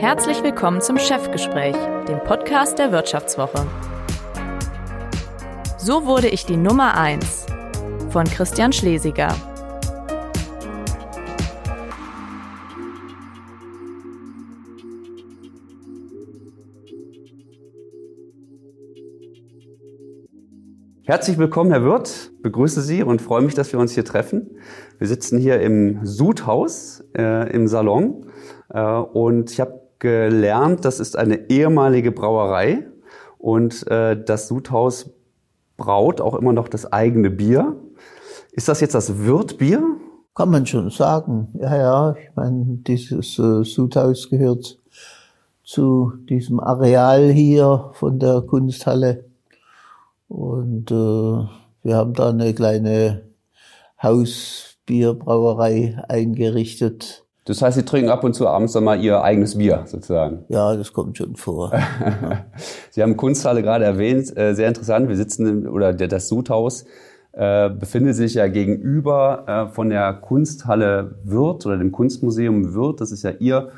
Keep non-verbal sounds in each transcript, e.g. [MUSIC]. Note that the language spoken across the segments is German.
Herzlich willkommen zum Chefgespräch, dem Podcast der Wirtschaftswoche. So wurde ich die Nummer 1 von Christian Schlesiger. Herzlich willkommen, Herr Wirth. Begrüße Sie und freue mich, dass wir uns hier treffen. Wir sitzen hier im Sudhaus äh, im Salon äh, und ich habe gelernt, das ist eine ehemalige Brauerei und äh, das Sudhaus braut auch immer noch das eigene Bier. Ist das jetzt das Wirtbier? Kann man schon sagen. Ja, ja, ich meine, dieses äh, Sudhaus gehört zu diesem Areal hier von der Kunsthalle. Und äh, wir haben da eine kleine Hausbierbrauerei eingerichtet. Das heißt, Sie trinken ab und zu abends dann mal Ihr eigenes Bier sozusagen. Ja, das kommt schon vor. [LAUGHS] Sie haben Kunsthalle gerade erwähnt, äh, sehr interessant. Wir sitzen im, oder das Sudhaus äh, befindet sich ja gegenüber äh, von der Kunsthalle Wirth oder dem Kunstmuseum Wirth. Das ist ja Ihr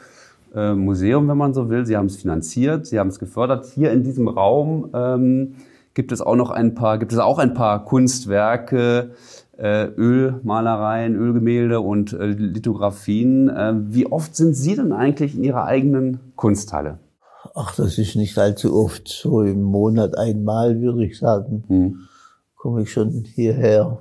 äh, Museum, wenn man so will. Sie haben es finanziert, Sie haben es gefördert. Hier in diesem Raum ähm, gibt es auch noch ein paar, gibt es auch ein paar Kunstwerke, Ölmalereien, Ölgemälde und äh, Lithografien. Äh, wie oft sind Sie denn eigentlich in Ihrer eigenen Kunsthalle? Ach, das ist nicht allzu oft. So im Monat einmal, würde ich sagen, hm. komme ich schon hierher.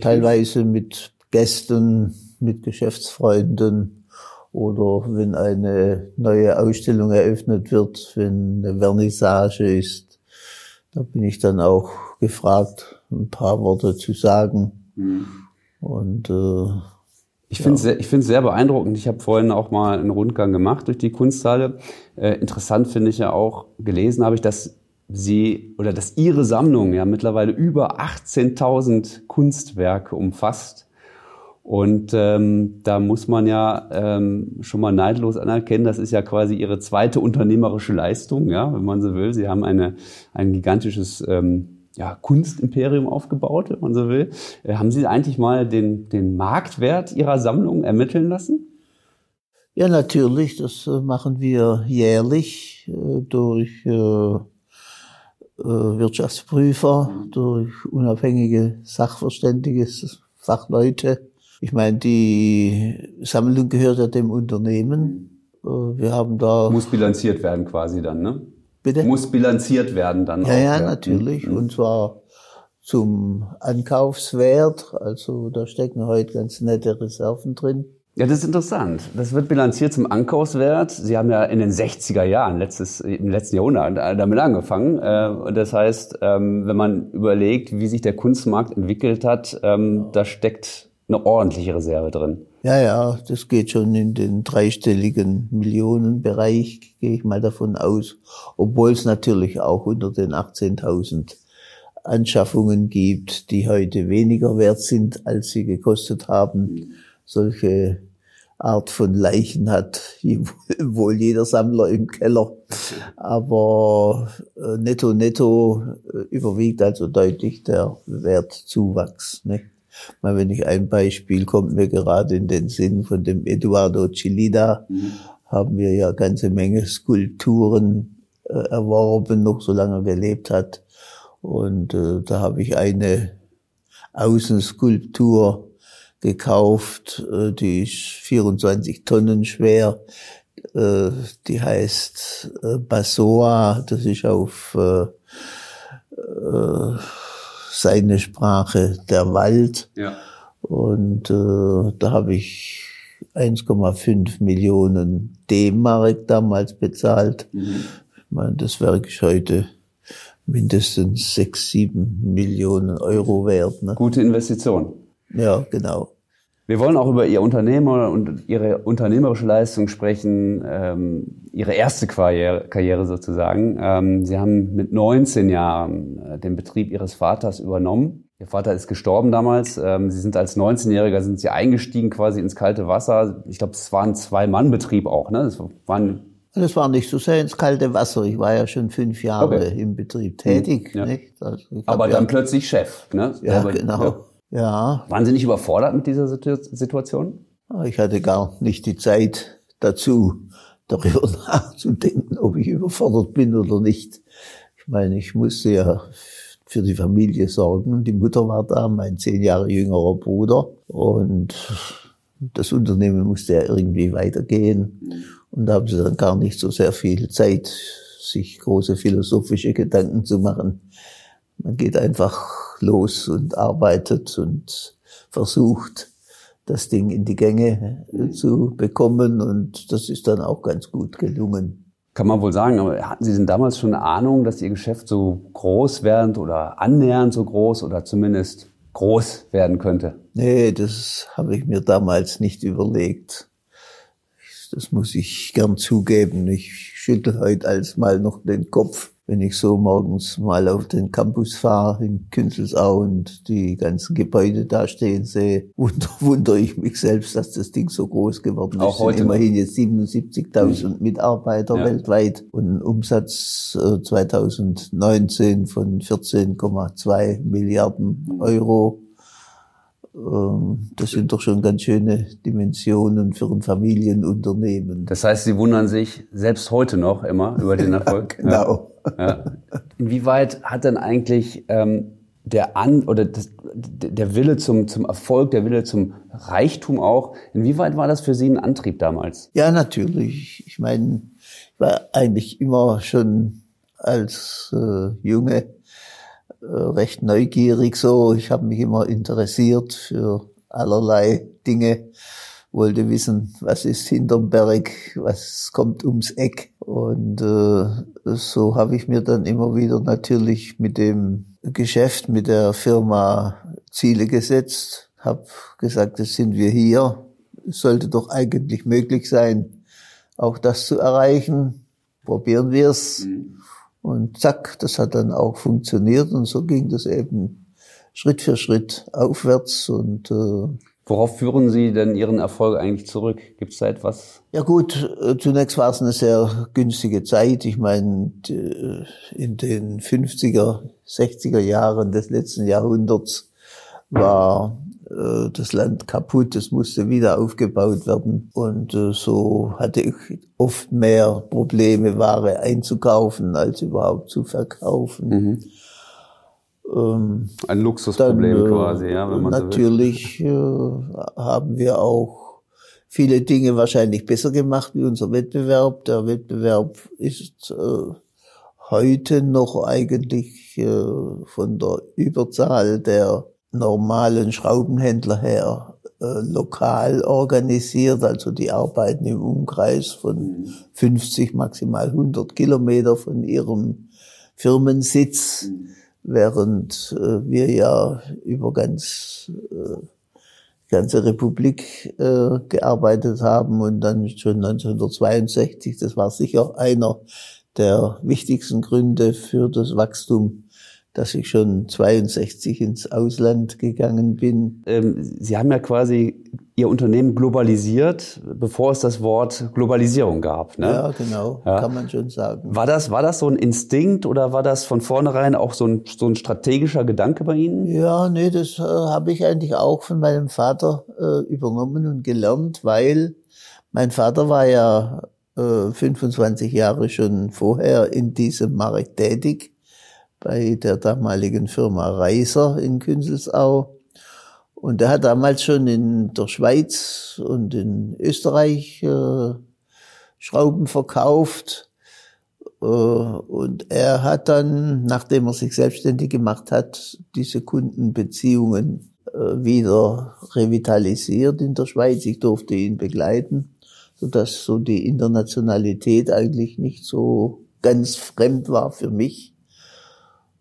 Teilweise mit Gästen, mit Geschäftsfreunden oder wenn eine neue Ausstellung eröffnet wird, wenn eine Vernissage ist. Da bin ich dann auch gefragt, ein paar Worte zu sagen. Mhm. Und äh, ich finde es ja. sehr, sehr beeindruckend. Ich habe vorhin auch mal einen Rundgang gemacht durch die Kunsthalle. Äh, interessant finde ich ja auch, gelesen habe ich, dass sie oder dass ihre Sammlung ja mittlerweile über 18.000 Kunstwerke umfasst. Und ähm, da muss man ja ähm, schon mal neidlos anerkennen, das ist ja quasi ihre zweite unternehmerische Leistung, ja, wenn man so will. Sie haben eine, ein gigantisches ähm, ja, Kunstimperium aufgebaut, wenn man so will. Äh, haben Sie eigentlich mal den, den Marktwert Ihrer Sammlung ermitteln lassen? Ja, natürlich. Das äh, machen wir jährlich äh, durch Wirtschaftsprüfer, durch unabhängige Sachverständige, Fachleute. Ich meine, die Sammlung gehört ja dem Unternehmen. Wir haben da. Muss bilanziert werden quasi dann, ne? Bitte? Muss bilanziert werden dann ja, auch. Ja, ja, natürlich. Mhm. Und zwar zum Ankaufswert. Also da stecken heute ganz nette Reserven drin. Ja, das ist interessant. Das wird bilanziert zum Ankaufswert. Sie haben ja in den 60er Jahren, letztes, im letzten Jahrhundert, damit angefangen. Äh, das heißt, ähm, wenn man überlegt, wie sich der Kunstmarkt entwickelt hat, ähm, da steckt eine ordentliche Reserve drin. Ja, ja, das geht schon in den dreistelligen Millionenbereich, gehe ich mal davon aus. Obwohl es natürlich auch unter den 18.000 Anschaffungen gibt, die heute weniger wert sind, als sie gekostet haben. Solche Art von Leichen hat [LAUGHS] wohl jeder Sammler im Keller. Aber äh, netto, netto äh, überwiegt also deutlich der Wertzuwachs. Ne? Mal, wenn ich ein Beispiel kommt mir gerade in den Sinn von dem Eduardo Chilida, mhm. haben wir ja ganze Menge Skulpturen äh, erworben, noch solange er gelebt hat. Und äh, da habe ich eine Außenskulptur gekauft, äh, die ist 24 Tonnen schwer. Äh, die heißt äh, Basoa, das ist auf äh, äh, seine Sprache der Wald. Ja. Und äh, da habe ich 1,5 Millionen D-Mark damals bezahlt. Mhm. Ich meine, das Werk ist heute mindestens 6, 7 Millionen Euro wert. Ne? Gute Investition. Ja, genau. Wir wollen auch über Ihr Unternehmer und Ihre unternehmerische Leistung sprechen, ähm, Ihre erste Karriere, Karriere sozusagen. Ähm, Sie haben mit 19 Jahren äh, den Betrieb Ihres Vaters übernommen. Ihr Vater ist gestorben damals. Ähm, Sie sind als 19-Jähriger sind Sie eingestiegen quasi ins kalte Wasser. Ich glaube, es war ein Zwei-Mann-Betrieb auch. Ne? Das waren das war nicht so sehr ins kalte Wasser. Ich war ja schon fünf Jahre okay. im Betrieb tätig. Hm, ja. Also Aber dann ja, plötzlich Chef. Ne? Ja, genau. Ja. Waren Sie nicht überfordert mit dieser Situation? Ich hatte gar nicht die Zeit dazu. darüber [LAUGHS] nachzudenken, ob ich überfordert bin oder nicht. Ich meine, ich musste ja für die Familie sorgen. Die Mutter war da, mein zehn Jahre jüngerer Bruder. Und das Unternehmen musste ja irgendwie weitergehen. Und da haben sie dann gar nicht so sehr viel Zeit, sich große philosophische Gedanken zu machen. Man geht einfach los und arbeitet und versucht, das Ding in die Gänge zu bekommen. Und das ist dann auch ganz gut gelungen. Kann man wohl sagen, aber hatten Sie denn damals schon eine Ahnung, dass Ihr Geschäft so groß werden oder annähernd so groß oder zumindest groß werden könnte? Nee, das habe ich mir damals nicht überlegt. Das muss ich gern zugeben. Ich schüttel heute als mal noch den Kopf wenn ich so morgens mal auf den Campus fahre in Künzelsau und die ganzen Gebäude da stehen sehe, wunder, [LAUGHS] wundere ich mich selbst, dass das Ding so groß geworden Auch ist. heute immerhin jetzt 77.000 mhm. Mitarbeiter ja. weltweit und ein Umsatz äh, 2019 von 14,2 Milliarden mhm. Euro. Ähm, das sind doch schon ganz schöne Dimensionen für ein Familienunternehmen. Das heißt, Sie wundern sich selbst heute noch immer über den Erfolg. [LAUGHS] genau. Ja. Ja. Inwieweit hat denn eigentlich ähm, der An oder das, der Wille zum, zum Erfolg, der Wille zum Reichtum auch, inwieweit war das für Sie ein Antrieb damals? Ja, natürlich. Ich meine, ich war eigentlich immer schon als äh, Junge recht neugierig so. Ich habe mich immer interessiert für allerlei Dinge, wollte wissen, was ist hinterm Berg, was kommt ums Eck. Und äh, so habe ich mir dann immer wieder natürlich mit dem Geschäft, mit der Firma Ziele gesetzt, habe gesagt, jetzt sind wir hier, sollte doch eigentlich möglich sein, auch das zu erreichen. Probieren wir es. Mhm. Und zack, das hat dann auch funktioniert und so ging das eben Schritt für Schritt aufwärts und äh, Worauf führen Sie denn Ihren Erfolg eigentlich zurück? Gibt es da etwas? Ja gut, äh, zunächst war es eine sehr günstige Zeit. Ich meine, in den 50er, 60er Jahren des letzten Jahrhunderts war äh, das Land kaputt, es musste wieder aufgebaut werden. Und äh, so hatte ich oft mehr Probleme, Ware einzukaufen, als überhaupt zu verkaufen. Mhm. Ähm, Ein Luxusproblem dann, äh, quasi, ja, wenn man Natürlich so haben wir auch viele Dinge wahrscheinlich besser gemacht wie unser Wettbewerb. Der Wettbewerb ist äh, heute noch eigentlich äh, von der Überzahl der normalen Schraubenhändler her äh, lokal organisiert, also die arbeiten im Umkreis von 50, maximal 100 Kilometer von ihrem Firmensitz, während äh, wir ja über ganz äh, ganze Republik äh, gearbeitet haben und dann schon 1962, das war sicher einer der wichtigsten Gründe für das Wachstum dass ich schon 62 ins Ausland gegangen bin. Ähm, Sie haben ja quasi Ihr Unternehmen globalisiert, bevor es das Wort Globalisierung gab. Ne? Ja, genau, ja. kann man schon sagen. War das, war das so ein Instinkt oder war das von vornherein auch so ein, so ein strategischer Gedanke bei Ihnen? Ja, nee, das äh, habe ich eigentlich auch von meinem Vater äh, übernommen und gelernt, weil mein Vater war ja äh, 25 Jahre schon vorher in diesem Markt tätig bei der damaligen Firma Reiser in Künzelsau. Und er hat damals schon in der Schweiz und in Österreich äh, Schrauben verkauft. Äh, und er hat dann, nachdem er sich selbstständig gemacht hat, diese Kundenbeziehungen äh, wieder revitalisiert in der Schweiz. Ich durfte ihn begleiten, sodass so die Internationalität eigentlich nicht so ganz fremd war für mich.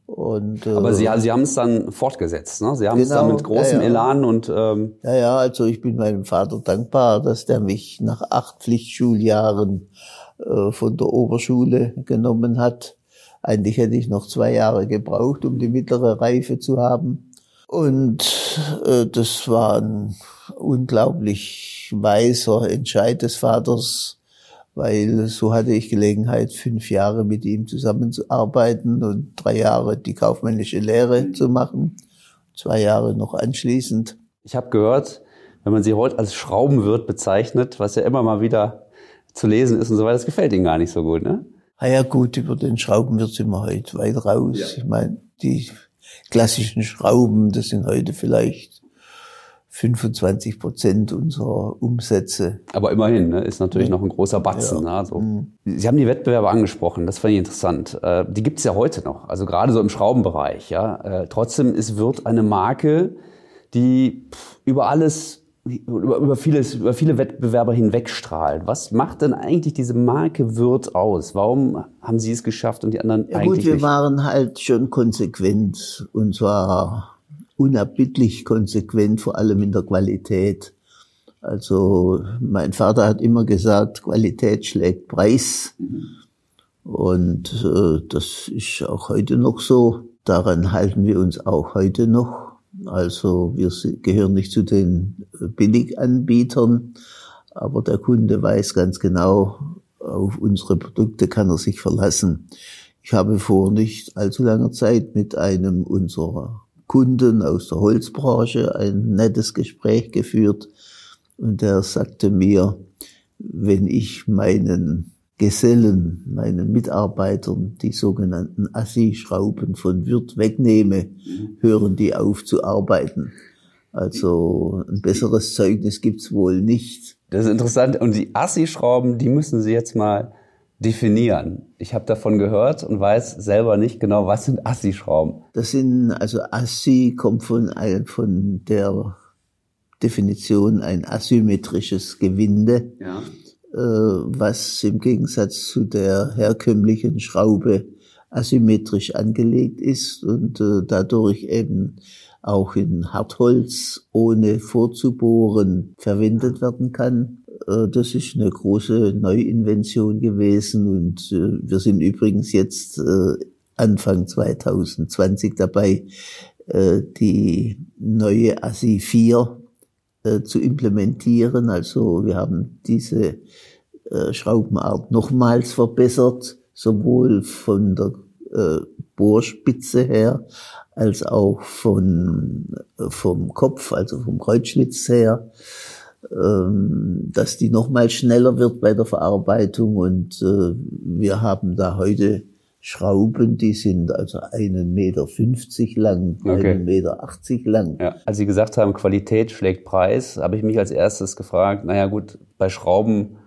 Und, äh, Aber Sie, Sie haben es dann fortgesetzt, ne? Sie haben genau, es dann mit großem ja, ja. Elan und ähm ja, ja, also ich bin meinem Vater dankbar, dass der mich nach acht Pflichtschuljahren äh, von der Oberschule genommen hat. Eigentlich hätte ich noch zwei Jahre gebraucht, um die mittlere Reife zu haben. Und äh, das war ein unglaublich weiser Entscheid des Vaters, weil so hatte ich Gelegenheit, fünf Jahre mit ihm zusammenzuarbeiten und drei Jahre die kaufmännische Lehre zu machen, zwei Jahre noch anschließend. Ich habe gehört, wenn man sie heute als Schraubenwirt bezeichnet, was ja immer mal wieder zu lesen ist und so weiter, das gefällt Ihnen gar nicht so gut, ne? Ah ja gut, über den Schrauben wird sind wir heute weit raus. Ja. Ich meine, die klassischen Schrauben, das sind heute vielleicht 25 Prozent unserer Umsätze. Aber immerhin, ne, ist natürlich noch ein großer Batzen. Ja. Ne, also. Mhm. Sie haben die Wettbewerber angesprochen, das fand ich interessant. Äh, die gibt's ja heute noch, also gerade so im Schraubenbereich. Ja. Äh, trotzdem ist Wirt eine Marke, die über alles über, über, vieles, über viele Wettbewerber hinwegstrahlt. Was macht denn eigentlich diese Marke Wirt aus? Warum haben Sie es geschafft und die anderen ja, eigentlich gut, wir nicht? waren halt schon konsequent und zwar unerbittlich konsequent, vor allem in der Qualität. Also mein Vater hat immer gesagt, Qualität schlägt Preis. Mhm. Und äh, das ist auch heute noch so. Daran halten wir uns auch heute noch. Also wir gehören nicht zu den äh, Billiganbietern, aber der Kunde weiß ganz genau, auf unsere Produkte kann er sich verlassen. Ich habe vor nicht allzu langer Zeit mit einem unserer Kunden aus der Holzbranche ein nettes Gespräch geführt und der sagte mir, wenn ich meinen Gesellen, meinen Mitarbeitern die sogenannten Assi-Schrauben von Wirt wegnehme, hören die auf zu arbeiten. Also ein besseres Zeugnis gibt's wohl nicht. Das ist interessant. Und die Assi-Schrauben, die müssen Sie jetzt mal definieren. Ich habe davon gehört und weiß selber nicht genau, was sind Assi-Schrauben. Das sind, also Assi kommt von, von der Definition ein asymmetrisches Gewinde. Ja äh, was im Gegensatz zu der herkömmlichen Schraube asymmetrisch angelegt ist und äh, dadurch eben auch in Hartholz ohne vorzubohren verwendet werden kann. Äh, das ist eine große Neuinvention gewesen und wir sind übrigens jetzt Anfang 2020 dabei, die neue ASI 4 äh, zu implementieren. Also wir haben diese äh, Schraubenart nochmals verbessert, sowohl von der äh, Bohrspitze her als auch von, äh, vom Kopf, also vom Kreuzschlitz her, dass die nochmal schneller wird bei der Verarbeitung und äh, wir haben da heute Schrauben, die sind also einen Meter fünfzig lang, okay. einen Meter achtzig lang. Ja. Als Sie gesagt haben, Qualität schlägt Preis, habe ich mich als erstes gefragt, naja gut, bei Schrauben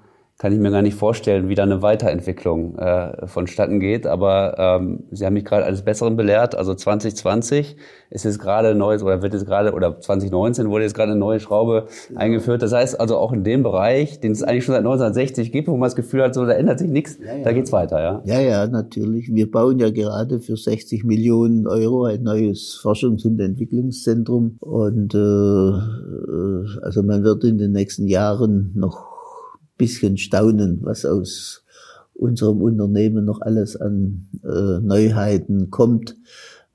kann ich mir gar nicht vorstellen, wie da eine Weiterentwicklung äh, vonstatten geht. Aber ähm, Sie haben mich gerade alles Besseren belehrt. Also 2020 ist jetzt gerade neues oder wird jetzt gerade oder 2019 wurde jetzt gerade eine neue Schraube ja. eingeführt. Das heißt also auch in dem Bereich, den es eigentlich schon seit 1960 gibt, wo man das Gefühl hat, so da ändert sich nichts, ja, ja. da geht's weiter, ja. Ja, ja, natürlich. Wir bauen ja gerade für 60 Millionen Euro ein neues Forschungs- und Entwicklungszentrum und äh, äh also man wird in den nächsten Jahren noch bisschen staunen, was aus unserem Unternehmen noch alles an äh, Neuheiten kommt.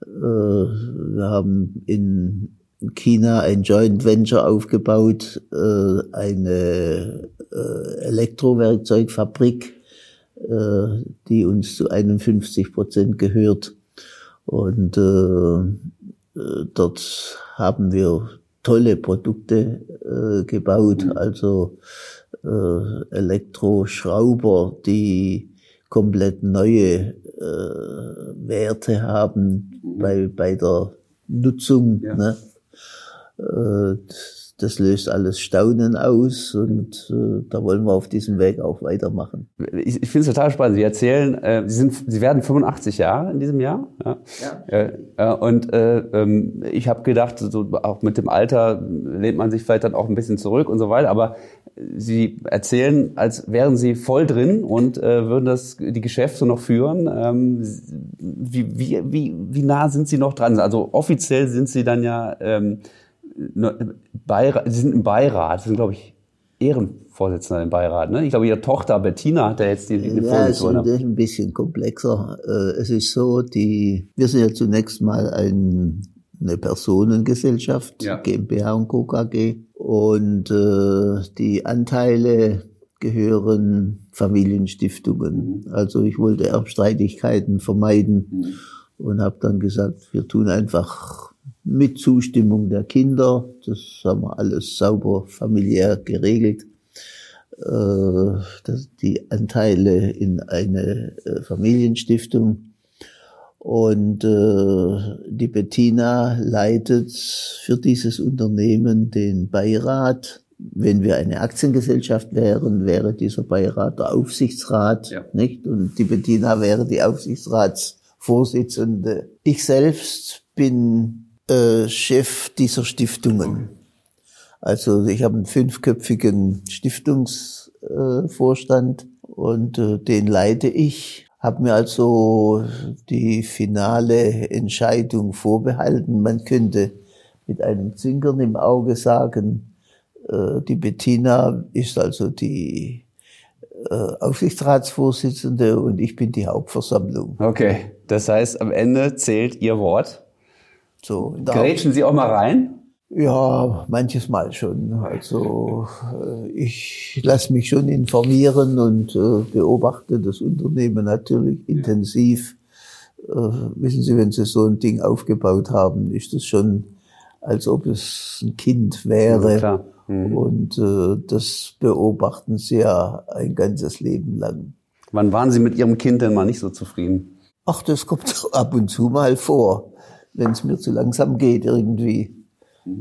Äh, wir haben in China ein Joint Venture aufgebaut, äh, eine äh, Elektrowerkzeugfabrik, äh, die uns zu 51 Prozent gehört. Und äh, dort haben wir tolle Produkte gebaut, also äh, Elektroschrauber, die komplett neue äh, Werte haben mhm. bei, bei der Nutzung. Ja. Ne? Äh, das löst alles Staunen aus und äh, da wollen wir auf diesem Weg auch weitermachen. Ich, ich finde es total spannend. Sie erzählen, äh, Sie sind, Sie werden 85 Jahre in diesem Jahr. Ja. ja. Äh, und äh, ähm, ich habe gedacht, so auch mit dem Alter lehnt man sich vielleicht dann auch ein bisschen zurück und so weiter. Aber Sie erzählen, als wären Sie voll drin und äh, würden das die Geschäfte noch führen. Ähm, wie, wie, wie, wie nah sind Sie noch dran? Also offiziell sind Sie dann ja ähm, Beirat, Sie sind im Beirat, Sie sind, glaube ich, Ehrenvorsitzender im Beirat. Ne? Ich glaube, Ihre Tochter Bettina hat da jetzt die, die ja, Vorsitzende. Ja, ist ein bisschen komplexer. Äh, es ist so, die, wir sind ja zunächst mal ein, eine Personengesellschaft, ja. GmbH und Co. KG. Und äh, die Anteile gehören Familienstiftungen. Mhm. Also ich wollte Erbstreitigkeiten vermeiden mhm. und habe dann gesagt, wir tun einfach mit Zustimmung der Kinder. Das haben wir alles sauber familiär geregelt. äh, die Anteile in eine äh, Familienstiftung. Und äh, die Bettina leitet für dieses Unternehmen den Beirat. Wenn wir eine Aktiengesellschaft wären, wäre dieser Beirat der Aufsichtsrat, ja. nicht? Und die Bettina wäre die Aufsichtsratsvorsitzende. Ich selbst bin äh, Chef dieser Stiftungen. Also ich habe einen fünfköpfigen Stiftungsvorstand äh, und äh, den leite ich. Habe mir also die finale Entscheidung vorbehalten. Man könnte mit einem Zwinkern im Auge sagen, äh, die Bettina ist also die äh, Aufsichtsratsvorsitzende und ich bin die Hauptversammlung. Okay, das heißt, am Ende zählt Ihr Wort. So, Grätschen Sie auch mal rein? Ja, manches Mal schon. Also äh, ich lasse mich schon informieren und äh, beobachte das Unternehmen natürlich intensiv. Äh, wissen Sie, wenn Sie so ein Ding aufgebaut haben, ist das schon, als ob es ein Kind wäre. Ja, mhm. Und äh, das beobachten Sie ja ein ganzes Leben lang. Wann waren Sie mit Ihrem Kind denn mal nicht so zufrieden? Ach, das kommt [LAUGHS] ab und zu mal vor, wenn es mir zu langsam geht irgendwie.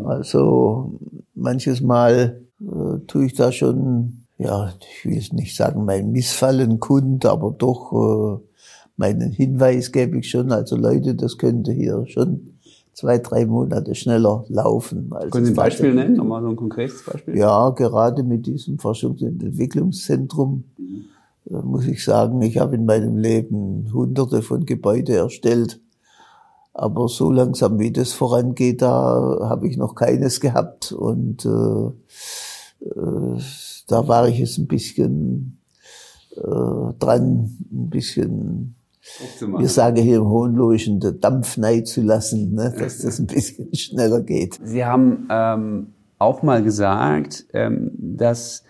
Also manches Mal äh, tue ich da schon, ja, ich will es nicht sagen, mein Missfallen kund, aber doch äh, meinen Hinweis gebe ich schon. Also Leute, das könnte hier schon zwei, drei Monate schneller laufen. Als Können Sie ein Beispiel nennen? Nochmal so ein konkretes Beispiel? Ja, gerade mit diesem Forschungs- und Entwicklungszentrum mhm. äh, muss ich sagen, ich habe in meinem Leben hunderte von Gebäude erstellt aber so langsam, wie das vorangeht, da habe ich noch keines gehabt. Und äh, äh, da war ich jetzt ein bisschen äh, dran, ein bisschen, wir sagen hier im Hohenlohischen, der Dampf neid zu lassen, ne, dass das ein bisschen schneller geht. Sie haben ähm, auch mal gesagt, ähm, dass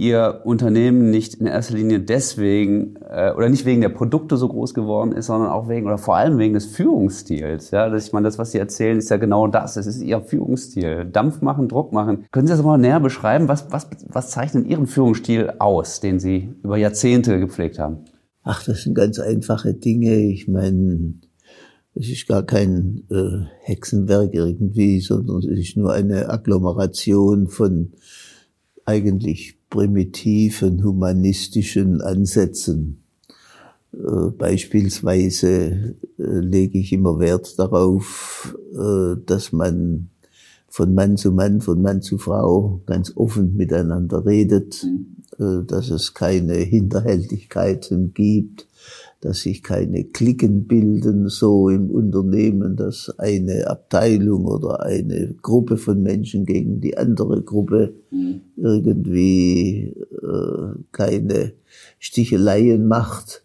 Ihr Unternehmen nicht in erster Linie deswegen äh, oder nicht wegen der Produkte so groß geworden ist, sondern auch wegen oder vor allem wegen des Führungsstils. Ja, das, ich meine, das, was Sie erzählen, ist ja genau das. Es ist Ihr Führungsstil. Dampf machen, Druck machen. Können Sie das mal näher beschreiben? Was, was, was zeichnet Ihren Führungsstil aus, den Sie über Jahrzehnte gepflegt haben? Ach, das sind ganz einfache Dinge. Ich meine, es ist gar kein äh, Hexenwerk irgendwie, sondern es ist nur eine Agglomeration von eigentlich primitiven humanistischen Ansätzen. Äh, beispielsweise äh, lege ich immer Wert darauf, äh, dass man von Mann zu Mann, von Mann zu Frau ganz offen miteinander redet, mhm. dass es keine Hinterhältigkeiten gibt, dass sich keine Klicken bilden, so im Unternehmen, dass eine Abteilung oder eine Gruppe von Menschen gegen die andere Gruppe mhm. irgendwie äh, keine Sticheleien macht.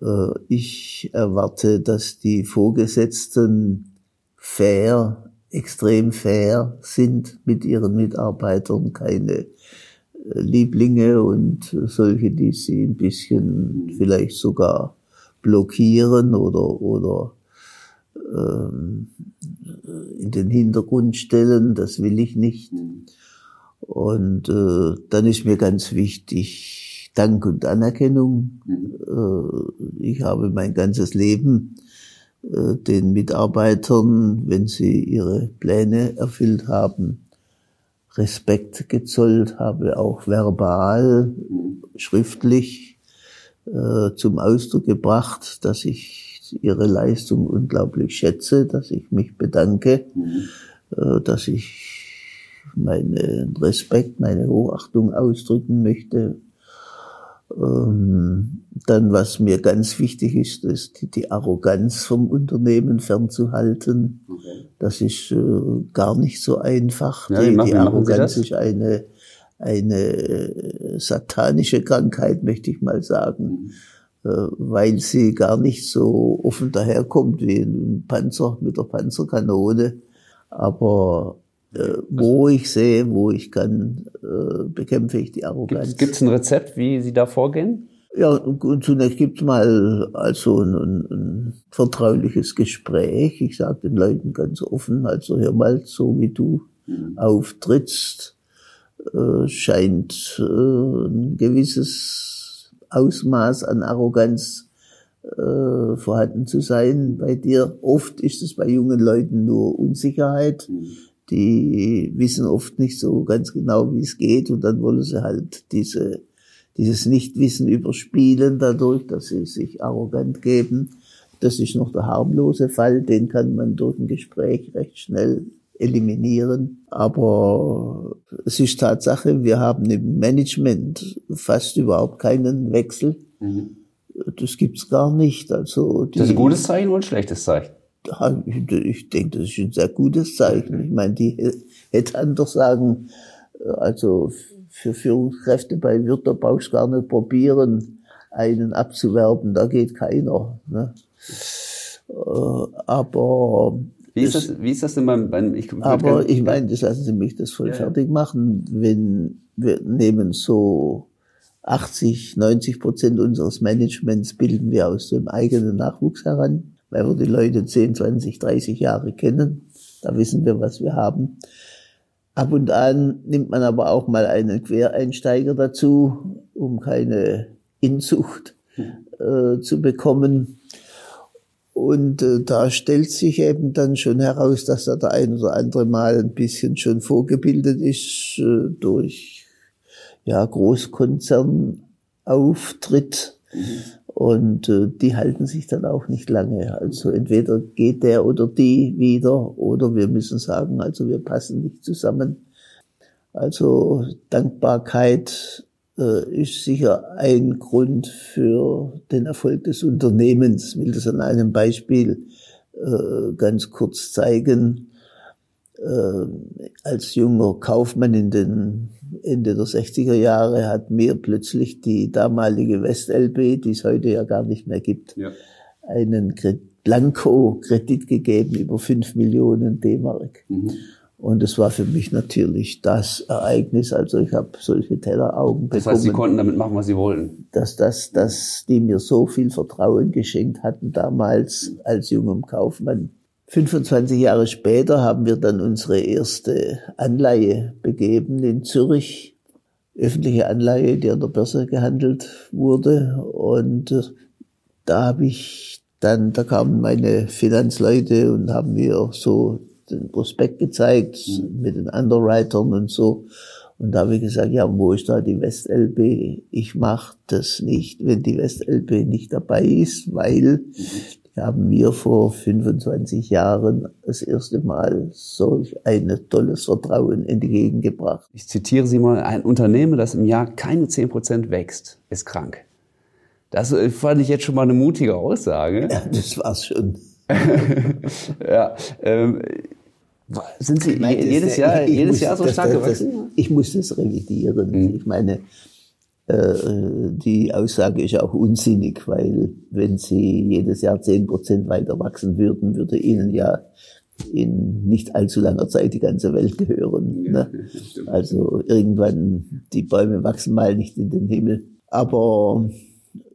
Äh, ich erwarte, dass die Vorgesetzten fair, extrem fair sind mit ihren Mitarbeitern, keine Lieblinge und solche, die sie ein bisschen vielleicht sogar blockieren oder, oder ähm, in den Hintergrund stellen. Das will ich nicht. Und äh, dann ist mir ganz wichtig Dank und Anerkennung. Äh, ich habe mein ganzes Leben äh, den Mitarbeitern, wenn sie ihre Pläne erfüllt haben, Respekt gezollt, habe auch verbal, schriftlich äh, zum Ausdruck gebracht, dass ich ihre Leistung unglaublich schätze, dass ich mich bedanke, mhm. äh, dass ich meinen Respekt, meine Hochachtung ausdrücken möchte ähm, dann, was mir ganz wichtig ist, ist die, die Arroganz vom Unternehmen fernzuhalten. Okay. Das ist äh, gar nicht so einfach. Ja, die, machen, die Arroganz ist eine, eine äh, satanische Krankheit, möchte ich mal sagen, mhm. äh, weil sie gar nicht so offen daherkommt wie ein Panzer mit der Panzerkanone. Aber äh, wo ich sehe, wo ich kann, äh, bekämpfe ich die Arroganz. Gibt es ein Rezept, wie Sie da vorgehen? Ja, zunächst gibt es mal also ein, ein, ein, vertrauliches Gespräch. Ich sage den Leuten ganz offen, also hör mal, so wie du mhm. auftrittst, äh, scheint äh, ein gewisses Ausmaß an Arroganz äh, vorhanden zu sein bei dir. Oft ist es bei jungen Leuten nur Unsicherheit. Die wissen oft nicht so ganz genau, wie es geht und dann wollen sie halt diese, dieses Nichtwissen überspielen dadurch, dass sie sich arrogant geben. Das ist noch der harmlose Fall, den kann man durch ein Gespräch recht schnell eliminieren. Aber es ist Tatsache, wir haben im Management fast überhaupt keinen Wechsel. Mhm. Das gibt's gar nicht. Also die, das ist ein gutes Zeichen oder ein schlechtes Zeichen? Ich denke, das ist ein sehr gutes Zeichen. Ich meine, die hätte anders sagen, also für Führungskräfte bei Wirter brauchst du gar nicht probieren, einen abzuwerben, da geht keiner. Ne? Äh, aber wie ist das, wie ist das denn beim, beim ich Aber ich meine, das lassen Sie mich das voll ja, fertig machen. Wenn wir nehmen so 80, 90 Prozent unseres Managements bilden wir aus dem eigenen Nachwuchs heran, weil wir die Leute 10, 20, 30 Jahre kennen. Da wissen wir, was wir haben. Ab und an nimmt man aber auch mal einen Quereinsteiger dazu, um keine Inzucht hm. äh, zu bekommen. Und äh, da stellt sich eben dann schon heraus, dass da der ein oder andere mal ein bisschen schon vorgebildet ist äh, durch ja, Großkonzernauftritt. Mhm. Und äh, die halten sich dann auch nicht lange. Also entweder geht der oder die wieder oder wir müssen sagen, also wir passen nicht zusammen. Also Dankbarkeit äh, ist sicher ein Grund für den Erfolg des Unternehmens. Ich will das an einem Beispiel äh, ganz kurz zeigen. Äh, als junger Kaufmann in den Ende der 60er Jahre hat mir plötzlich die damalige WestLB, die es heute ja gar nicht mehr gibt, ja. einen Blanko-Kredit gegeben über 5 Millionen D-Mark. Mhm. Und es war für mich natürlich das Ereignis. Also ich habe solche Telleraugen bekommen. Das heißt, Sie konnten damit machen, was Sie wollten. Dass das, dass die mir so viel Vertrauen geschenkt hatten damals als jungem Kaufmann. 25 Jahre später haben wir dann unsere erste Anleihe begeben in Zürich. Öffentliche Anleihe, die an der Börse gehandelt wurde. Und äh, da habe ich dann, da kamen meine Finanzleute und haben mir so den Prospekt gezeigt mhm. mit den Underwritern und so. Und da habe ich gesagt, ja, wo ist da die WestLB? Ich mache das nicht, wenn die WestLB nicht dabei ist, weil die haben mir vor 25 Jahren das erste Mal solch ein tolles Vertrauen entgegengebracht. Ich zitiere Sie mal, ein Unternehmen, das im Jahr keine 10% wächst, ist krank. Das fand ich jetzt schon mal eine mutige Aussage. Ja, das war's schon. [LAUGHS] ja, ähm, sind Sie meine, jedes Jahr, jedes Jahr so stark gewachsen? ich muss das revidieren. Mhm. Ich meine, äh, die Aussage ist auch unsinnig, weil wenn Sie jedes Jahr zehn Prozent weiter wachsen würden, würde Ihnen ja in nicht allzu langer Zeit die ganze Welt gehören. Ne? Also irgendwann, die Bäume wachsen mal nicht in den Himmel. Aber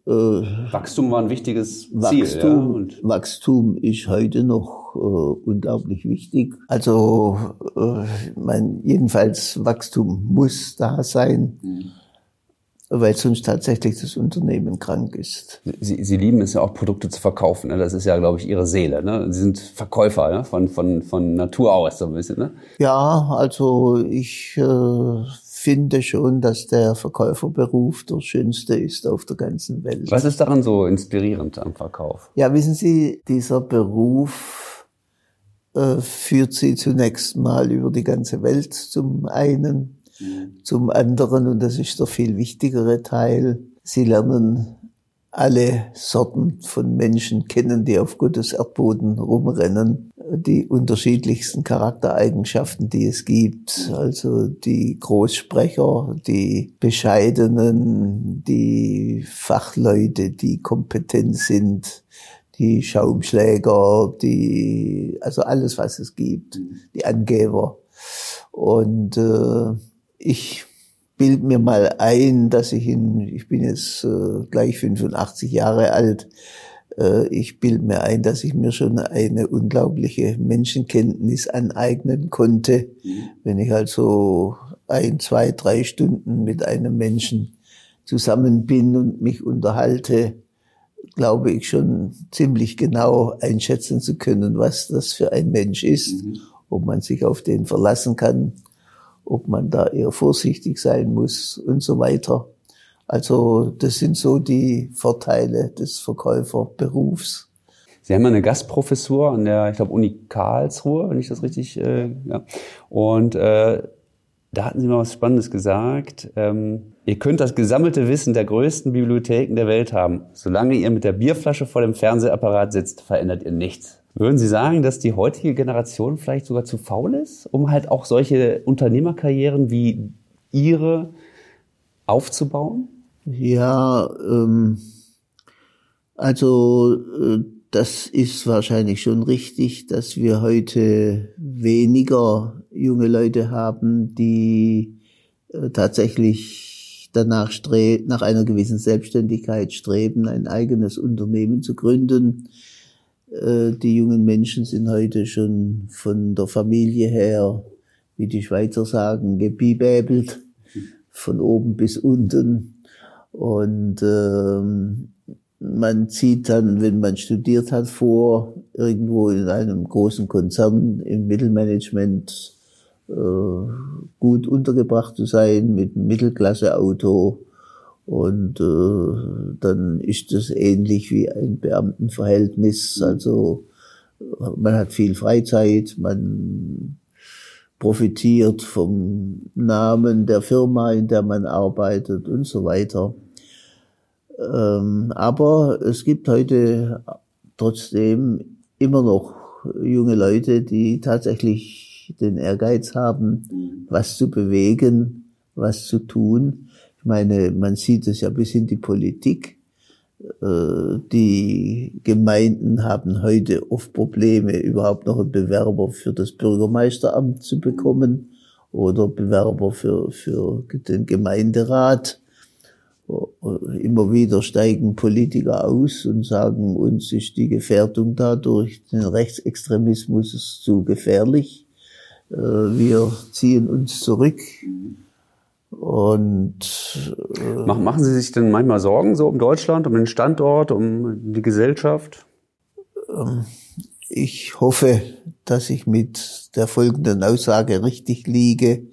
äh, Wachstum war ein wichtiges Ziel. Wachstum, ja, Wachstum ist heute noch äh, unglaublich wichtig. Also äh, mein, jedenfalls Wachstum muss da sein. Mhm weil sonst tatsächlich das Unternehmen krank ist. Sie, Sie lieben es ja auch, Produkte zu verkaufen. Ne? Das ist ja, glaube ich, Ihre Seele. Ne? Sie sind Verkäufer ne? von, von, von Natur aus so ein bisschen. Ne? Ja, also ich äh, finde schon, dass der Verkäuferberuf der schönste ist auf der ganzen Welt. Was ist daran so inspirierend am Verkauf? Ja, wissen Sie, dieser Beruf äh, führt Sie zunächst mal über die ganze Welt zum einen, mhm. zum anderen, und das ist der viel wichtigere Teil, Sie lernen alle Sorten von Menschen kennen, die auf Gottes Erdboden rumrennen, die unterschiedlichsten Charaktereigenschaften, die es gibt, also die Großsprecher, die Bescheidenen, die Fachleute, die kompetent sind, die Schaumschläger, die, also alles, was es gibt, die Angeber. Und äh, ich bild mir mal ein, dass ich in, ich bin jetzt äh, gleich 85 Jahre alt, äh, ich bild mir ein, dass ich mir schon eine unglaubliche Menschenkenntnis aneignen konnte. Mhm. Wenn ich also ein, zwei, drei Stunden mit einem Menschen zusammen bin und mich unterhalte, glaube ich schon ziemlich genau einschätzen zu können, was das für ein Mensch ist, mhm. ob man sich auf den verlassen kann, ob man da eher vorsichtig sein muss und so weiter. Also das sind so die Vorteile des Verkäuferberufs. Sie haben eine Gastprofessur an der, ich glaube, Uni Karlsruhe, wenn ich das richtig, äh, ja. Und äh, da hatten Sie mal was Spannendes gesagt. Ähm, ihr könnt das gesammelte Wissen der größten Bibliotheken der Welt haben. Solange ihr mit der Bierflasche vor dem Fernsehapparat sitzt, verändert ihr nichts. Würden Sie sagen, dass die heutige Generation vielleicht sogar zu faul ist, um halt auch solche Unternehmerkarrieren wie Ihre aufzubauen? Ja, ähm, also äh, das ist wahrscheinlich schon richtig, dass wir heute weniger junge Leute haben, die äh, tatsächlich danach streben, nach einer gewissen Selbstständigkeit streben, ein eigenes Unternehmen zu gründen. Äh, die jungen Menschen sind heute schon von der Familie her, wie die Schweizer sagen, gebibäbelt, von oben bis unten. Und ähm, man zieht dann, wenn man studiert hat, vor, irgendwo in einem großen Konzern im Mittelmanagement äh, gut untergebracht zu sein mit einem Mittelklasse-Auto. Und äh, dann ist das ähnlich wie ein Beamtenverhältnis. Also man hat viel Freizeit, man profitiert vom Namen der Firma, in der man arbeitet und so weiter. Ähm, aber es gibt heute trotzdem immer noch junge Leute, die tatsächlich den Ehrgeiz haben, was zu bewegen, was zu tun. Ich meine, man sieht es ja bis in die Politik. Äh, die Gemeinden haben heute oft Probleme, überhaupt noch einen Bewerber für das Bürgermeisteramt zu bekommen oder Bewerber für, für den Gemeinderat immer wieder steigen Politiker aus und sagen, uns ist die Gefährdung dadurch den Rechtsextremismus zu gefährlich. Äh, wir ziehen uns zurück. Und äh, machen Sie sich denn manchmal Sorgen so um Deutschland, um den Standort, um die Gesellschaft? Ähm, ich hoffe, dass ich mit der folgenden Aussage richtig liege.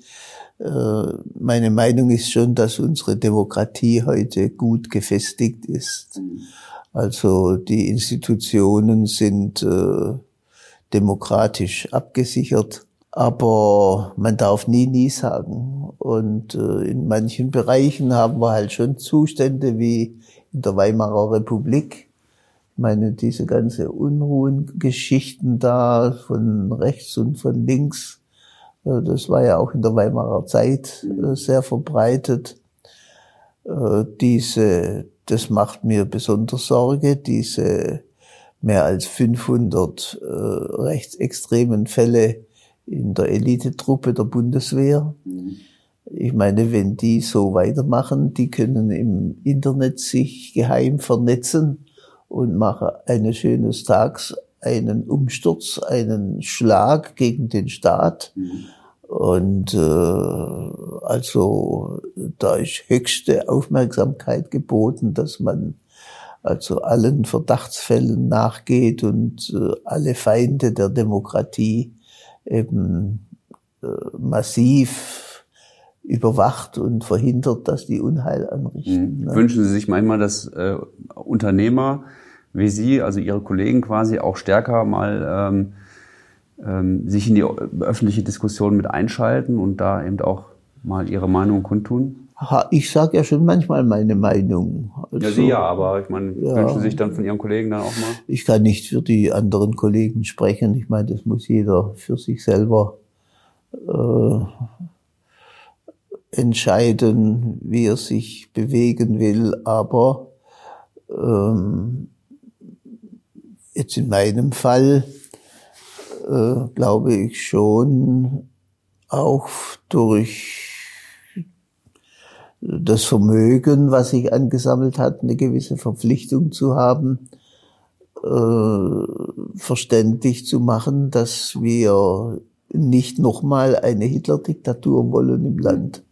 Äh, meine Meinung ist schon, dass unsere Demokratie heute gut gefestigt ist. Also die Institutionen sind äh, demokratisch abgesichert, aber man darf nie nie sagen. Und äh, in manchen Bereichen haben wir halt schon Zustände wie in der Weimarer Republik. Ich meine, diese ganze Unruhengeschichten da von rechts und von links, äh, das war ja auch in der Weimarer Zeit äh, sehr verbreitet. Diese, das macht mir besonders Sorge, diese mehr als 500 rechtsextremen Fälle in der Elitetruppe der Bundeswehr. Ich meine, wenn die so weitermachen, die können im Internet sich geheim vernetzen und machen eines schönes Tags einen Umsturz, einen Schlag gegen den Staat. Mhm. Und äh, also da ist höchste Aufmerksamkeit geboten, dass man also allen Verdachtsfällen nachgeht und äh, alle Feinde der Demokratie eben äh, massiv überwacht und verhindert, dass die Unheil anrichten. Mhm. Ne? Wünschen Sie sich manchmal, dass äh, Unternehmer wie Sie, also Ihre Kollegen quasi auch stärker mal ähm, ähm, sich in die öffentliche Diskussion mit einschalten und da eben auch mal ihre Meinung kundtun? Ich sage ja schon manchmal meine Meinung. Also, ja, Sie ja, aber ich meine, ja, wünschen Sie sich dann von Ihren Kollegen dann auch mal? Ich kann nicht für die anderen Kollegen sprechen. Ich meine, das muss jeder für sich selber äh, entscheiden, wie er sich bewegen will. Aber ähm, jetzt in meinem Fall äh, glaube ich schon auch durch das Vermögen, was sich angesammelt hat, eine gewisse Verpflichtung zu haben, äh, verständlich zu machen, dass wir nicht nochmal eine Hitler-Diktatur wollen im Land,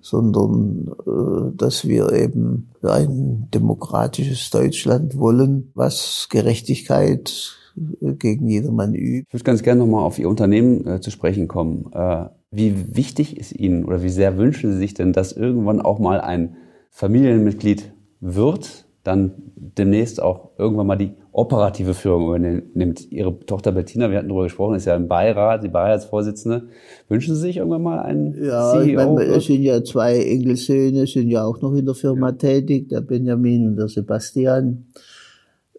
sondern äh, dass wir eben ein demokratisches Deutschland wollen, was Gerechtigkeit gegen jedermann übt. Ich würde ganz gerne nochmal auf Ihr Unternehmen äh, zu sprechen kommen. Äh, wie wichtig ist Ihnen oder wie sehr wünschen Sie sich denn, dass irgendwann auch mal ein Familienmitglied wird, dann demnächst auch irgendwann mal die operative Führung übernimmt. Ihre Tochter Bettina, wir hatten darüber gesprochen, ist ja im Beirat, die Beiratsvorsitzende. Wünschen Sie sich irgendwann mal einen ja, CEO? Ja, es sind ja zwei Enkelssöhne, sind ja auch noch in der Firma ja. tätig, der Benjamin und der Sebastian.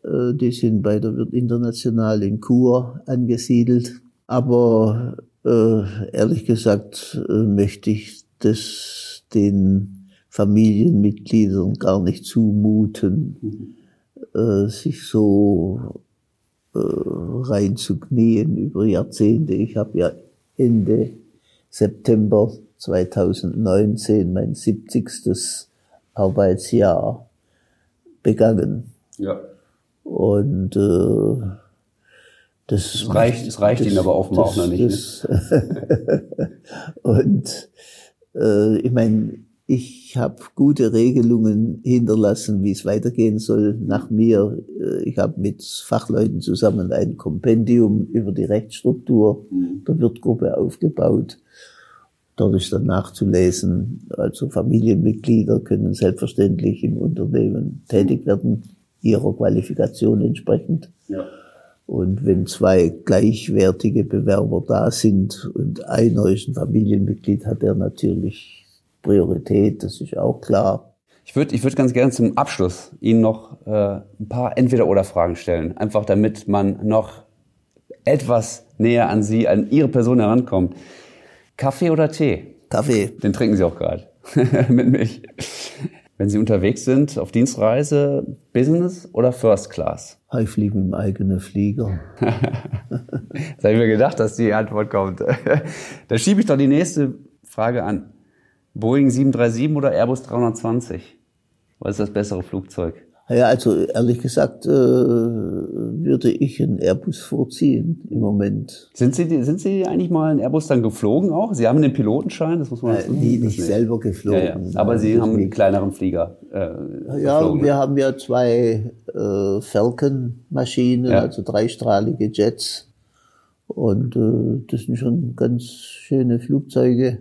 Äh, die sind beide wird international in Kur angesiedelt. Aber äh, ehrlich gesagt äh, möchte ich das den Familienmitgliedern gar nicht zumuten, äh, sich so äh, reinzuknien über Jahrzehnte. Ich habe ja Ende September 2019 mein 70. Arbeitsjahr begangen. Ja. Und äh, das, das reicht, das reicht das, Ihnen aber offenbar das, auch noch nicht. Ne? [LAUGHS] und äh, ich meine, ich habe gute Regelungen hinterlassen, wie es weitergehen soll nach mir. Äh, ich habe mit Fachleuten zusammen ein Kompendium über die Rechtsstruktur mhm. der Wirtgruppe aufgebaut. Dort ist dann nachzulesen. Also Familienmitglieder können selbstverständlich im Unternehmen tätig werden, ihrer Qualifikation entsprechend. Ja. Und wenn zwei gleichwertige Bewerber da sind und einer ist ein Familienmitglied, hat er natürlich Priorität, das ist auch klar. Ich würde ich würd ganz gerne zum Abschluss Ihnen noch äh, ein paar Entweder-Oder-Fragen stellen. Einfach damit man noch etwas näher an Sie, an Ihre Person herankommt. Kaffee oder Tee? Kaffee. Den trinken Sie auch gerade [LAUGHS] mit mich. Wenn Sie unterwegs sind, auf Dienstreise, Business oder First Class? Ich fliege mit dem eigenen Flieger. [LAUGHS] das habe ich mir gedacht, dass die Antwort kommt. [LAUGHS] da schiebe ich doch die nächste Frage an. Boeing 737 oder Airbus 320? Was ist das bessere Flugzeug? Ja, also ehrlich gesagt äh, würde ich einen Airbus vorziehen im Moment. Sind Sie, sind Sie eigentlich mal einen Airbus dann geflogen auch? Sie haben den Pilotenschein, das muss man äh, Nie, nicht, nicht selber geflogen. Ja, ja. Aber Sie haben einen kleineren Flieger. Äh, ja, geflogen. wir haben ja zwei äh, Falcon-Maschinen, ja. also dreistrahlige Jets. Und äh, das sind schon ganz schöne Flugzeuge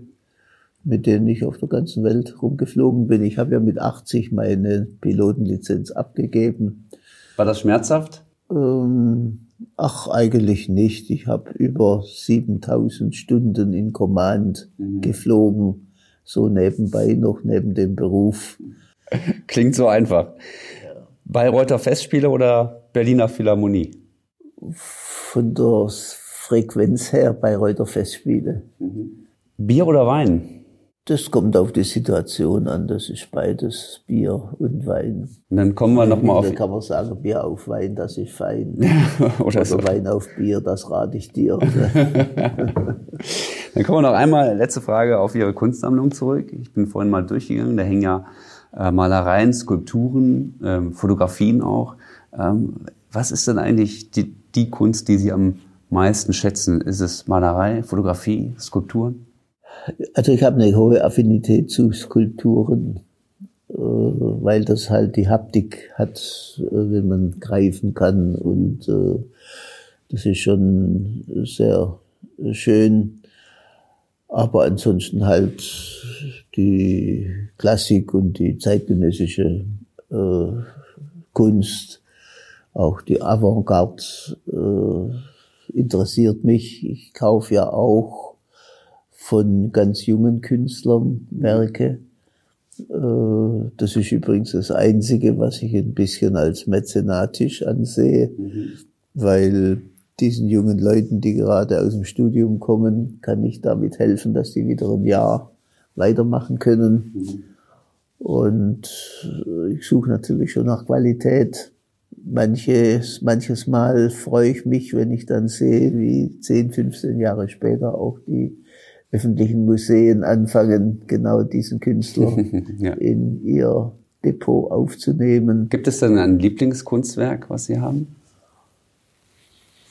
mit denen ich auf der ganzen Welt rumgeflogen bin. Ich habe ja mit 80 meine Pilotenlizenz abgegeben. War das schmerzhaft? Ähm, ach, eigentlich nicht. Ich habe über 7000 Stunden in Command mhm. geflogen, so nebenbei noch neben dem Beruf. [LAUGHS] Klingt so einfach. Bayreuther Festspiele oder Berliner Philharmonie? Von der Frequenz her Bayreuther Festspiele. Mhm. Bier oder Wein? Das kommt auf die Situation an. Das ist beides Bier und Wein. Und dann kommen wir nochmal auf. Da kann man sagen, Bier auf Wein, das ist fein. [LAUGHS] Oder, Oder so. Wein auf Bier, das rate ich dir. [LAUGHS] dann kommen wir noch einmal, letzte Frage, auf Ihre Kunstsammlung zurück. Ich bin vorhin mal durchgegangen. Da hängen ja äh, Malereien, Skulpturen, ähm, Fotografien auch. Ähm, was ist denn eigentlich die, die Kunst, die Sie am meisten schätzen? Ist es Malerei, Fotografie, Skulpturen? Also ich habe eine hohe Affinität zu Skulpturen, äh, weil das halt die Haptik hat, äh, wenn man greifen kann und äh, das ist schon sehr schön. Aber ansonsten halt die Klassik und die zeitgenössische Kunst, auch die Avantgarde interessiert mich. Ich kaufe ja auch von ganz jungen Künstlern Werke. Äh, das ist übrigens das Einzige, was ich ein bisschen als mäzenatisch ansehe, mhm. weil diesen jungen Leuten, die gerade aus dem Studium kommen, kann ich damit helfen, dass die wieder ein Jahr weitermachen können. Mhm. Und ich suche natürlich schon nach Qualität. Manches, manches Mal freue ich mich, wenn ich dann sehe, wie 10, 15 Jahre später auch die öffentlichen Museen anfangen, genau diesen Künstler [LAUGHS] ja. in ihr Depot aufzunehmen. Gibt es denn ein Lieblingskunstwerk, was Sie haben?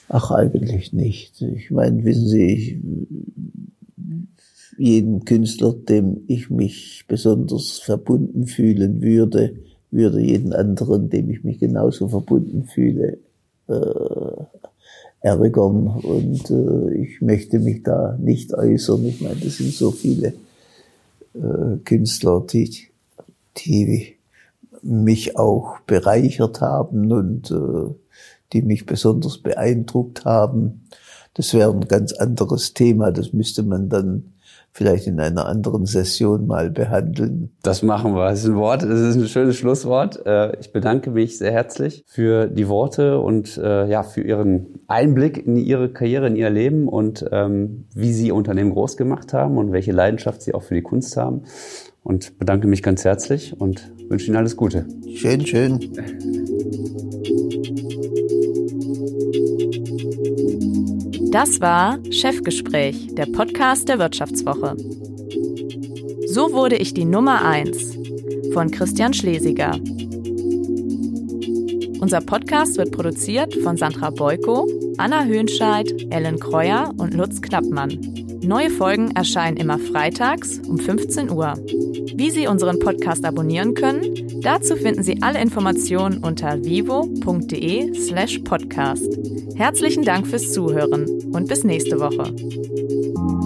Ach, eigentlich nicht. Ich meine, wissen Sie, ich, jeden Künstler, dem ich mich besonders verbunden fühlen würde, würde jeden anderen, dem ich mich genauso verbunden fühle, äh, ärgern. Und äh, ich möchte mich da nicht äußern. Ich meine, das sind so viele äh, Künstler, die, die mich auch bereichert haben und äh, die mich besonders beeindruckt haben. Das wäre ein ganz anderes Thema. Das müsste man dann vielleicht in einer anderen Session mal behandeln. Das machen wir. Das ist ein Wort, das ist ein schönes Schlusswort. Äh, ich bedanke mich sehr herzlich für die Worte und äh, ja, für Ihren Einblick in Ihre Karriere, in Ihr Leben und ähm, wie Sie Ihr Unternehmen groß gemacht haben und welche Leidenschaft Sie auch für die Kunst haben. Und bedanke mich ganz herzlich und wünsche Ihnen alles Gute. Schön, schön. Das war Chefgespräch, der Podcast der Wirtschaftswoche. So wurde ich die Nummer 1 von Christian Schlesiger. Unser Podcast wird produziert von Sandra Beuko, Anna Höhnscheid, Ellen Kreuer und Lutz Knappmann. Neue Folgen erscheinen immer freitags um 15 Uhr. Wie Sie unseren Podcast abonnieren können, dazu finden Sie alle Informationen unter vivo.de slash podcast. Herzlichen Dank fürs Zuhören und bis nächste Woche.